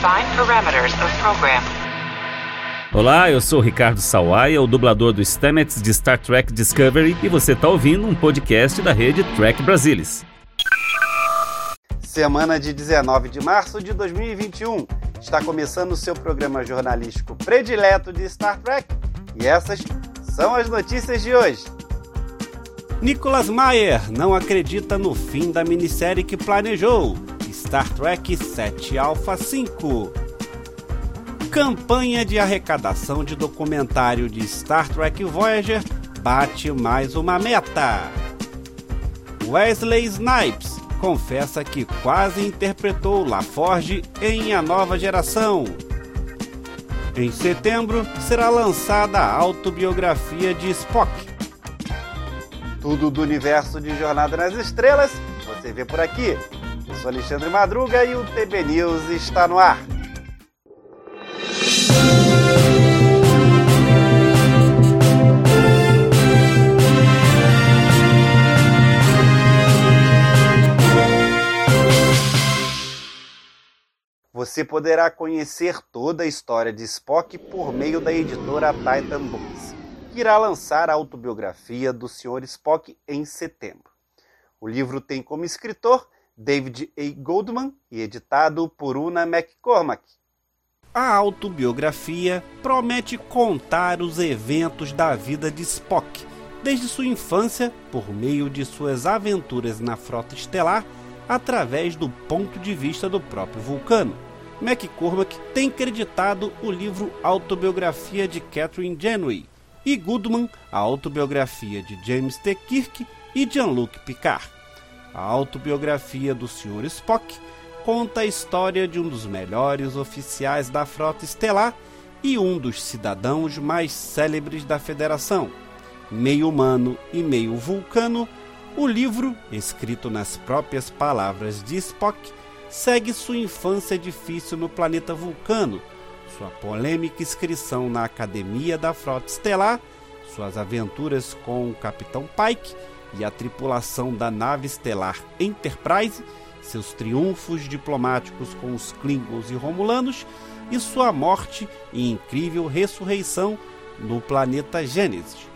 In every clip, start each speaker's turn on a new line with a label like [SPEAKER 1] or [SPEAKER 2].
[SPEAKER 1] Define parameters of program.
[SPEAKER 2] Olá, eu sou Ricardo Sawaia, o dublador do Stamets de Star Trek Discovery, e você está ouvindo um podcast da rede Trek Brasilis.
[SPEAKER 3] Semana de 19 de março de 2021. Está começando o seu programa jornalístico predileto de Star Trek e essas são as notícias de hoje. Nicholas Meyer não acredita no fim da minissérie que planejou. Star Trek 7 Alpha 5. Campanha de arrecadação de documentário de Star Trek Voyager bate mais uma meta. Wesley Snipes confessa que quase interpretou LaForge em A Nova Geração. Em setembro será lançada a autobiografia de Spock. Tudo do universo de Jornada nas Estrelas você vê por aqui. Sou Alexandre Madruga e o TB News está no ar. Você poderá conhecer toda a história de Spock por meio da editora Titan Books, que irá lançar a autobiografia do Sr. Spock em setembro. O livro tem como escritor David A. Goldman e editado por Una McCormack. A autobiografia promete contar os eventos da vida de Spock, desde sua infância, por meio de suas aventuras na frota estelar, através do ponto de vista do próprio Vulcano. McCormack tem creditado o livro Autobiografia de Catherine Janeway e Goodman a autobiografia de James T. Kirk e Jean-Luc Picard. A autobiografia do Sr. Spock conta a história de um dos melhores oficiais da frota estelar e um dos cidadãos mais célebres da Federação. Meio humano e meio vulcano, o livro, escrito nas próprias palavras de Spock, segue sua infância difícil no planeta Vulcano, sua polêmica inscrição na Academia da Frota Estelar, suas aventuras com o Capitão Pike e a tripulação da nave estelar Enterprise, seus triunfos diplomáticos com os Klingons e Romulanos e sua morte e incrível ressurreição no planeta Gênesis,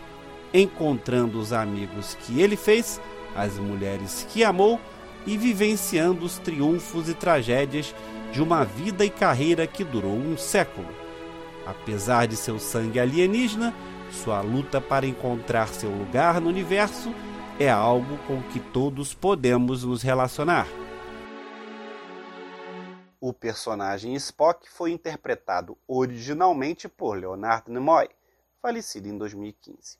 [SPEAKER 3] encontrando os amigos que ele fez, as mulheres que amou e vivenciando os triunfos e tragédias de uma vida e carreira que durou um século. Apesar de seu sangue alienígena, sua luta para encontrar seu lugar no universo é algo com que todos podemos nos relacionar. O personagem Spock foi interpretado originalmente por Leonard Nimoy, falecido em 2015.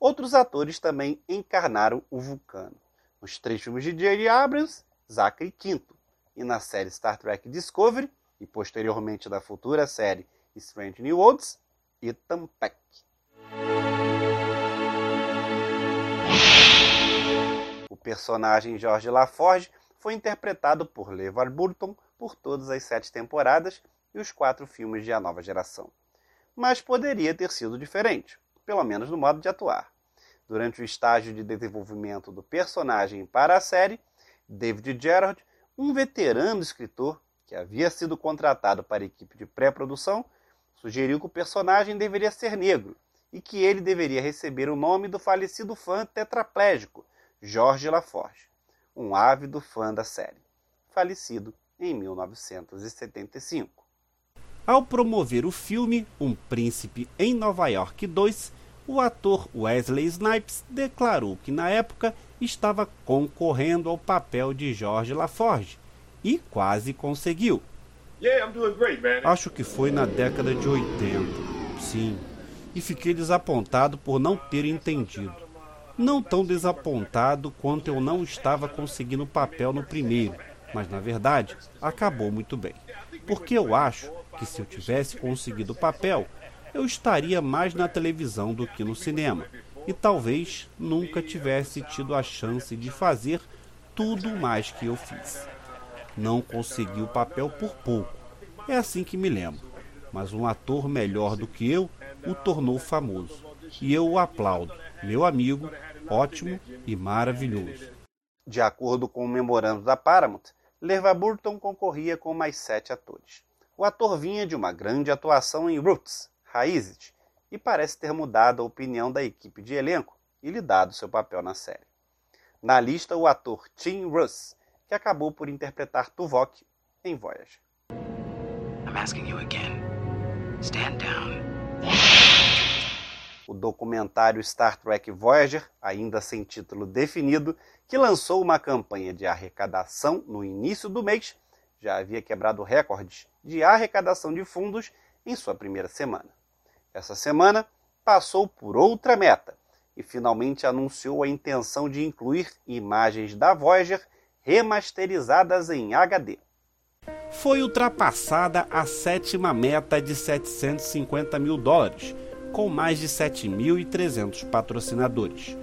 [SPEAKER 3] Outros atores também encarnaram o Vulcano. Nos três filmes de J.J. Abrams, Zachary Quinto, e na série Star Trek Discovery, e posteriormente da futura série Strange New Worlds, Ethan Peck. Personagem George LaForge foi interpretado por LeVar Burton por todas as sete temporadas e os quatro filmes de A Nova Geração. Mas poderia ter sido diferente, pelo menos no modo de atuar. Durante o estágio de desenvolvimento do personagem para a série, David Gerard, um veterano escritor que havia sido contratado para a equipe de pré-produção, sugeriu que o personagem deveria ser negro e que ele deveria receber o nome do falecido fã tetraplégico Jorge Laforge, um ávido fã da série, falecido em 1975. Ao promover o filme Um Príncipe em Nova York 2, o ator Wesley Snipes declarou que na época estava concorrendo ao papel de Jorge Laforge e quase conseguiu. Acho que foi na década de 80, sim, e fiquei desapontado por não ter entendido. Não tão desapontado quanto eu não estava conseguindo papel no primeiro, mas na verdade acabou muito bem. Porque eu acho que se eu tivesse conseguido o papel, eu estaria mais na televisão do que no cinema, e talvez nunca tivesse tido a chance de fazer tudo mais que eu fiz. Não consegui o papel por pouco, é assim que me lembro, mas um ator melhor do que eu o tornou famoso, e eu o aplaudo, meu amigo, ótimo e maravilhoso. De acordo com o memorando da Paramount, Leva Burton concorria com mais sete atores. O ator vinha de uma grande atuação em Roots, Raízes, e parece ter mudado a opinião da equipe de elenco e lhe dado seu papel na série. Na lista, o ator Tim Russ, que acabou por interpretar Tuvok em Voyage. I'm asking you again. Stand down. O documentário Star Trek Voyager, ainda sem título definido, que lançou uma campanha de arrecadação no início do mês, já havia quebrado recordes de arrecadação de fundos em sua primeira semana. Essa semana passou por outra meta e finalmente anunciou a intenção de incluir imagens da Voyager remasterizadas em HD.
[SPEAKER 4] Foi ultrapassada a sétima meta de 750 mil dólares, com mais de 7.300 patrocinadores.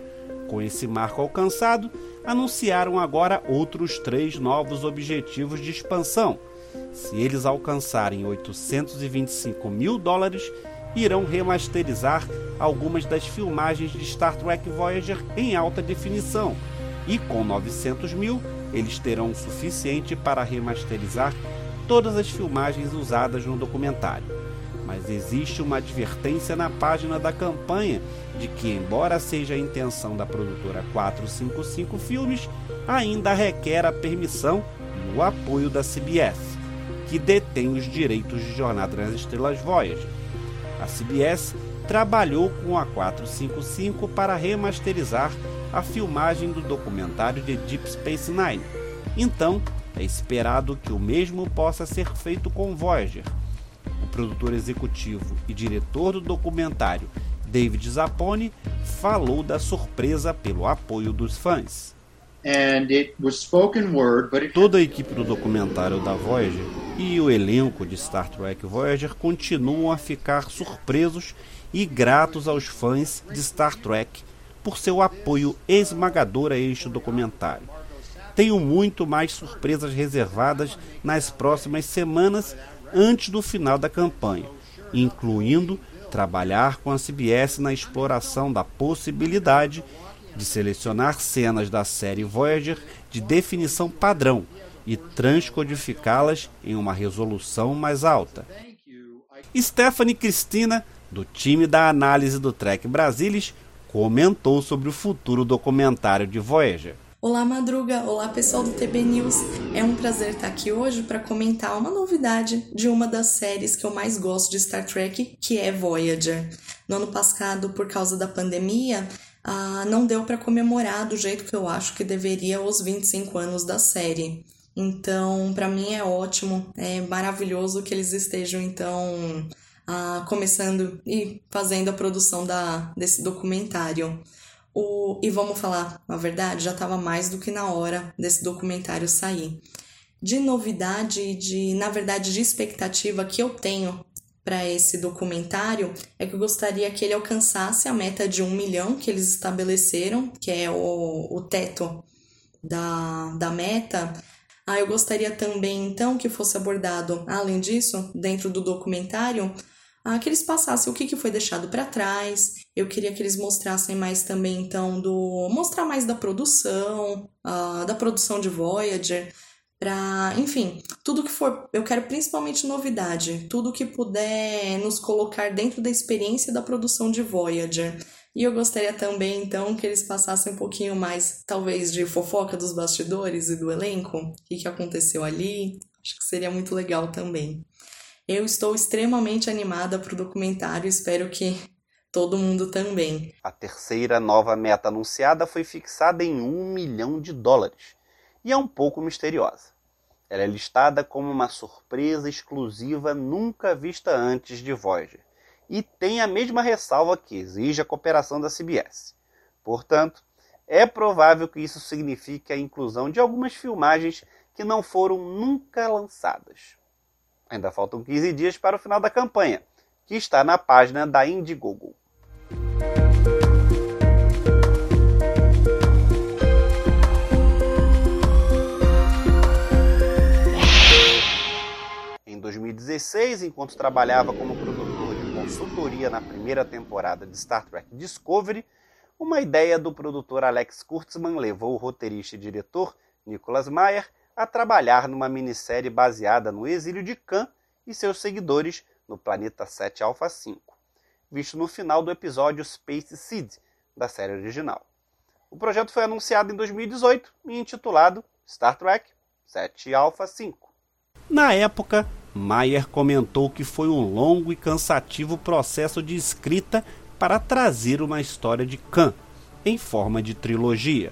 [SPEAKER 4] Com esse marco alcançado, anunciaram agora outros três novos objetivos de expansão. Se eles alcançarem 825 mil dólares, irão remasterizar algumas das filmagens de Star Trek Voyager em alta definição, e com 900 mil, eles terão o suficiente para remasterizar todas as filmagens usadas no documentário. Mas existe uma advertência na página da campanha de que, embora seja a intenção da produtora 455 Filmes, ainda requer a permissão e o apoio da CBS, que detém os direitos de Jornada nas Estrelas Voyager. A CBS trabalhou com a 455 para remasterizar a filmagem do documentário de Deep Space Nine. Então, é esperado que o mesmo possa ser feito com Voyager. Produtor executivo e diretor do documentário, David Zappone, falou da surpresa pelo apoio dos fãs.
[SPEAKER 5] Word,
[SPEAKER 4] Toda a equipe do documentário da Voyager e o elenco de Star Trek Voyager continuam a ficar surpresos e gratos aos fãs de Star Trek por seu apoio esmagador a este documentário. Tenho muito mais surpresas reservadas nas próximas semanas antes do final da campanha, incluindo trabalhar com a CBS na exploração da possibilidade de selecionar cenas da série Voyager de definição padrão e transcodificá-las em uma resolução mais alta. Stephanie Cristina, do time da análise do Trek Brasilis, comentou sobre o futuro documentário de Voyager.
[SPEAKER 6] Olá, Madruga! Olá, pessoal do TB News! É um prazer estar aqui hoje para comentar uma novidade de uma das séries que eu mais gosto de Star Trek, que é Voyager. No ano passado, por causa da pandemia, ah, não deu para comemorar do jeito que eu acho que deveria os 25 anos da série. Então, para mim é ótimo, é maravilhoso que eles estejam então ah, começando e fazendo a produção da, desse documentário. O, e vamos falar a verdade, já estava mais do que na hora desse documentário sair. De novidade, de na verdade de expectativa que eu tenho para esse documentário é que eu gostaria que ele alcançasse a meta de um milhão que eles estabeleceram, que é o, o teto da, da meta. Ah, eu gostaria também então que fosse abordado, além disso, dentro do documentário, que eles passassem o que, que foi deixado para trás. Eu queria que eles mostrassem mais também, então, do. mostrar mais da produção, ah, da produção de Voyager. Pra, enfim, tudo que for, eu quero principalmente novidade, tudo que puder nos colocar dentro da experiência da produção de Voyager. E eu gostaria também, então, que eles passassem um pouquinho mais, talvez, de fofoca dos bastidores e do elenco, o que, que aconteceu ali. Acho que seria muito legal também. Eu estou extremamente animada para o documentário, espero que todo mundo também.
[SPEAKER 3] A terceira nova meta anunciada foi fixada em um milhão de dólares e é um pouco misteriosa. Ela é listada como uma surpresa exclusiva nunca vista antes de Voyager e tem a mesma ressalva que exige a cooperação da CBS. Portanto, é provável que isso signifique a inclusão de algumas filmagens que não foram nunca lançadas. Ainda faltam 15 dias para o final da campanha, que está na página da Indiegogo. Em 2016, enquanto trabalhava como produtor de consultoria na primeira temporada de Star Trek Discovery, uma ideia do produtor Alex Kurtzman levou o roteirista e diretor Nicholas Meyer a trabalhar numa minissérie baseada no exílio de Khan
[SPEAKER 7] e seus seguidores no planeta 7 Alpha 5, visto no final do episódio Space Seed da série original. O projeto foi anunciado em 2018 e intitulado Star Trek 7 Alpha 5.
[SPEAKER 3] Na época, Mayer comentou que foi um longo e cansativo processo de escrita para trazer uma história de Khan em forma de trilogia.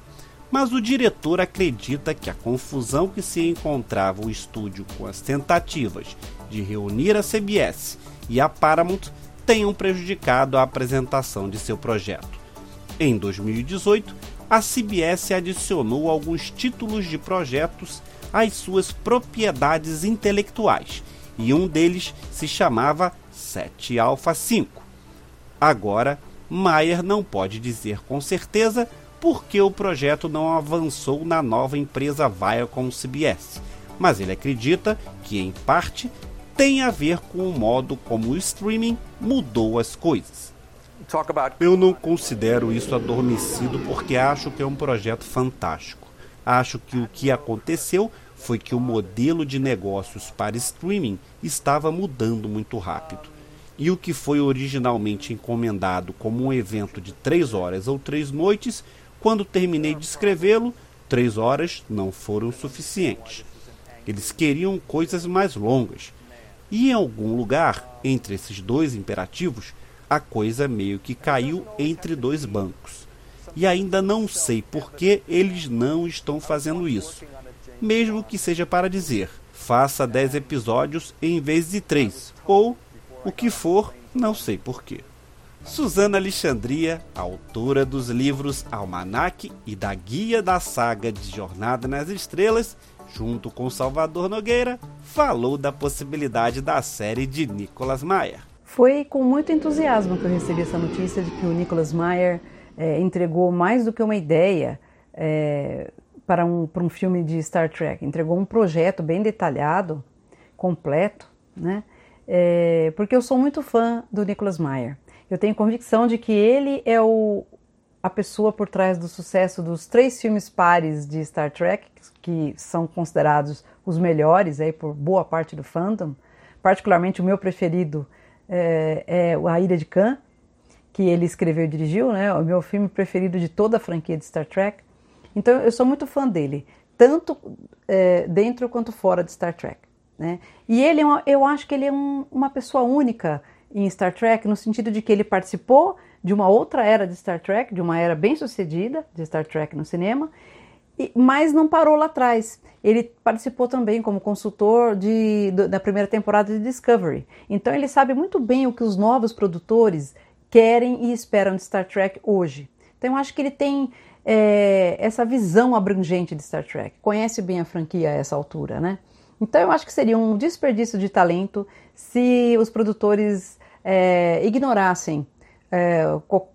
[SPEAKER 3] Mas o diretor acredita que a confusão que se encontrava o estúdio com as tentativas de reunir a CBS e a Paramount tenham prejudicado a apresentação de seu projeto. Em 2018, a CBS adicionou alguns títulos de projetos às suas propriedades intelectuais, e um deles se chamava 7 Alpha 5. Agora, Mayer não pode dizer com certeza por que o projeto não avançou na nova empresa Viacom CBS, mas ele acredita que, em parte, tem a ver com o modo como o streaming mudou as coisas. Eu não considero isso adormecido porque acho que é um projeto fantástico. Acho que o que aconteceu foi que o modelo de negócios para streaming estava mudando muito rápido. E o que foi originalmente encomendado como um evento de três horas ou três noites, quando terminei de escrevê-lo, três horas não foram suficientes. Eles queriam coisas mais longas. E em algum lugar, entre esses dois imperativos, a coisa meio que caiu entre dois bancos. E ainda não sei por que eles não estão fazendo isso. Mesmo que seja para dizer, faça 10 episódios em vez de 3, ou o que for, não sei por quê. Suzana Alexandria, autora dos livros Almanac e da Guia da Saga de Jornada nas Estrelas, junto com Salvador Nogueira, falou da possibilidade da série de Nicolas Maia.
[SPEAKER 5] Foi com muito entusiasmo que eu recebi essa notícia de que o Nicholas Meyer é, entregou mais do que uma ideia é, para, um, para um filme de Star Trek. Entregou um projeto bem detalhado, completo, né? É, porque eu sou muito fã do Nicholas Meyer. Eu tenho convicção de que ele é o, a pessoa por trás do sucesso dos três filmes pares de Star Trek, que são considerados os melhores aí por boa parte do fandom. Particularmente o meu preferido é, é A Ilha de Khan, que ele escreveu e dirigiu, né? O meu filme preferido de toda a franquia de Star Trek. Então eu sou muito fã dele, tanto é, dentro quanto fora de Star Trek. Né? E ele, é eu acho que ele é um, uma pessoa única em Star Trek, no sentido de que ele participou de uma outra era de Star Trek, de uma era bem sucedida de Star Trek no cinema, mas não parou lá atrás. Ele participou também como consultor de, da primeira temporada de Discovery. Então ele sabe muito bem o que os novos produtores querem e esperam de Star Trek hoje. Então eu acho que ele tem é, essa visão abrangente de Star Trek, conhece bem a franquia a essa altura, né? Então eu acho que seria um desperdício de talento se os produtores é, ignorassem é,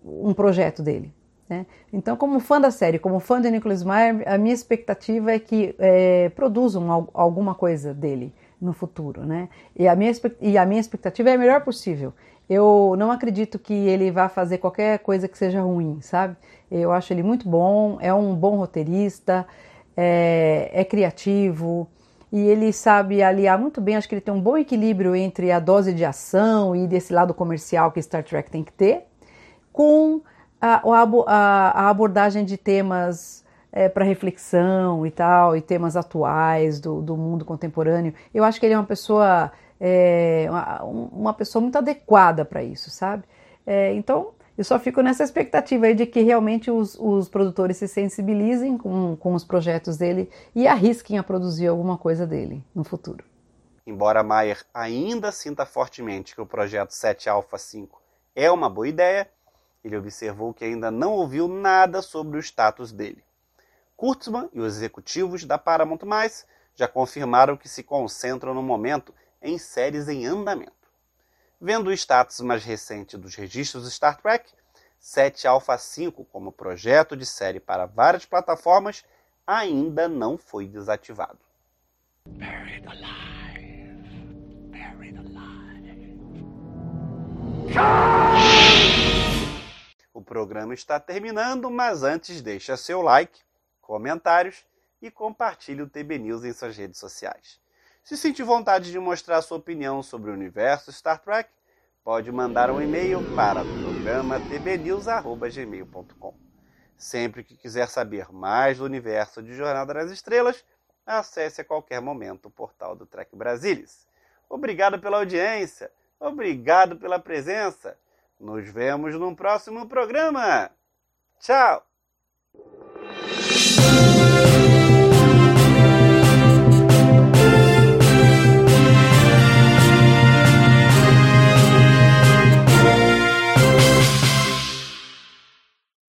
[SPEAKER 5] um projeto dele. Né? Então, como fã da série, como fã de Nicholas Meyer, a minha expectativa é que é, produzam alguma coisa dele no futuro, né? E a, minha, e a minha expectativa é a melhor possível. Eu não acredito que ele vá fazer qualquer coisa que seja ruim, sabe? Eu acho ele muito bom, é um bom roteirista, é, é criativo e ele sabe aliar muito bem. Acho que ele tem um bom equilíbrio entre a dose de ação e desse lado comercial que Star Trek tem que ter, com a, a, a abordagem de temas é, para reflexão e tal, e temas atuais do, do mundo contemporâneo. Eu acho que ele é uma pessoa, é, uma, uma, pessoa muito adequada para isso, sabe? É, então, eu só fico nessa expectativa aí de que realmente os, os produtores se sensibilizem com, com os projetos dele e arrisquem a produzir alguma coisa dele no futuro.
[SPEAKER 7] Embora Mayer ainda sinta fortemente que o projeto 7 Alpha 5 é uma boa ideia, ele observou que ainda não ouviu nada sobre o status dele. Kurtzman e os executivos da Paramount+, já confirmaram que se concentram no momento em séries em andamento. Vendo o status mais recente dos registros Star Trek, 7 Alpha 5 como projeto de série para várias plataformas ainda não foi desativado. Buried alive. Buried alive. O programa está terminando, mas antes deixa seu like, comentários e compartilhe o TB News em suas redes sociais.
[SPEAKER 3] Se sentir vontade de mostrar sua opinião sobre o universo Star Trek, pode mandar um e-mail para programa tbnews.gmail.com. Sempre que quiser saber mais do universo de Jornada nas Estrelas, acesse a qualquer momento o portal do Trek Brasilis. Obrigado pela audiência, obrigado pela presença. Nos vemos no próximo programa. Tchau!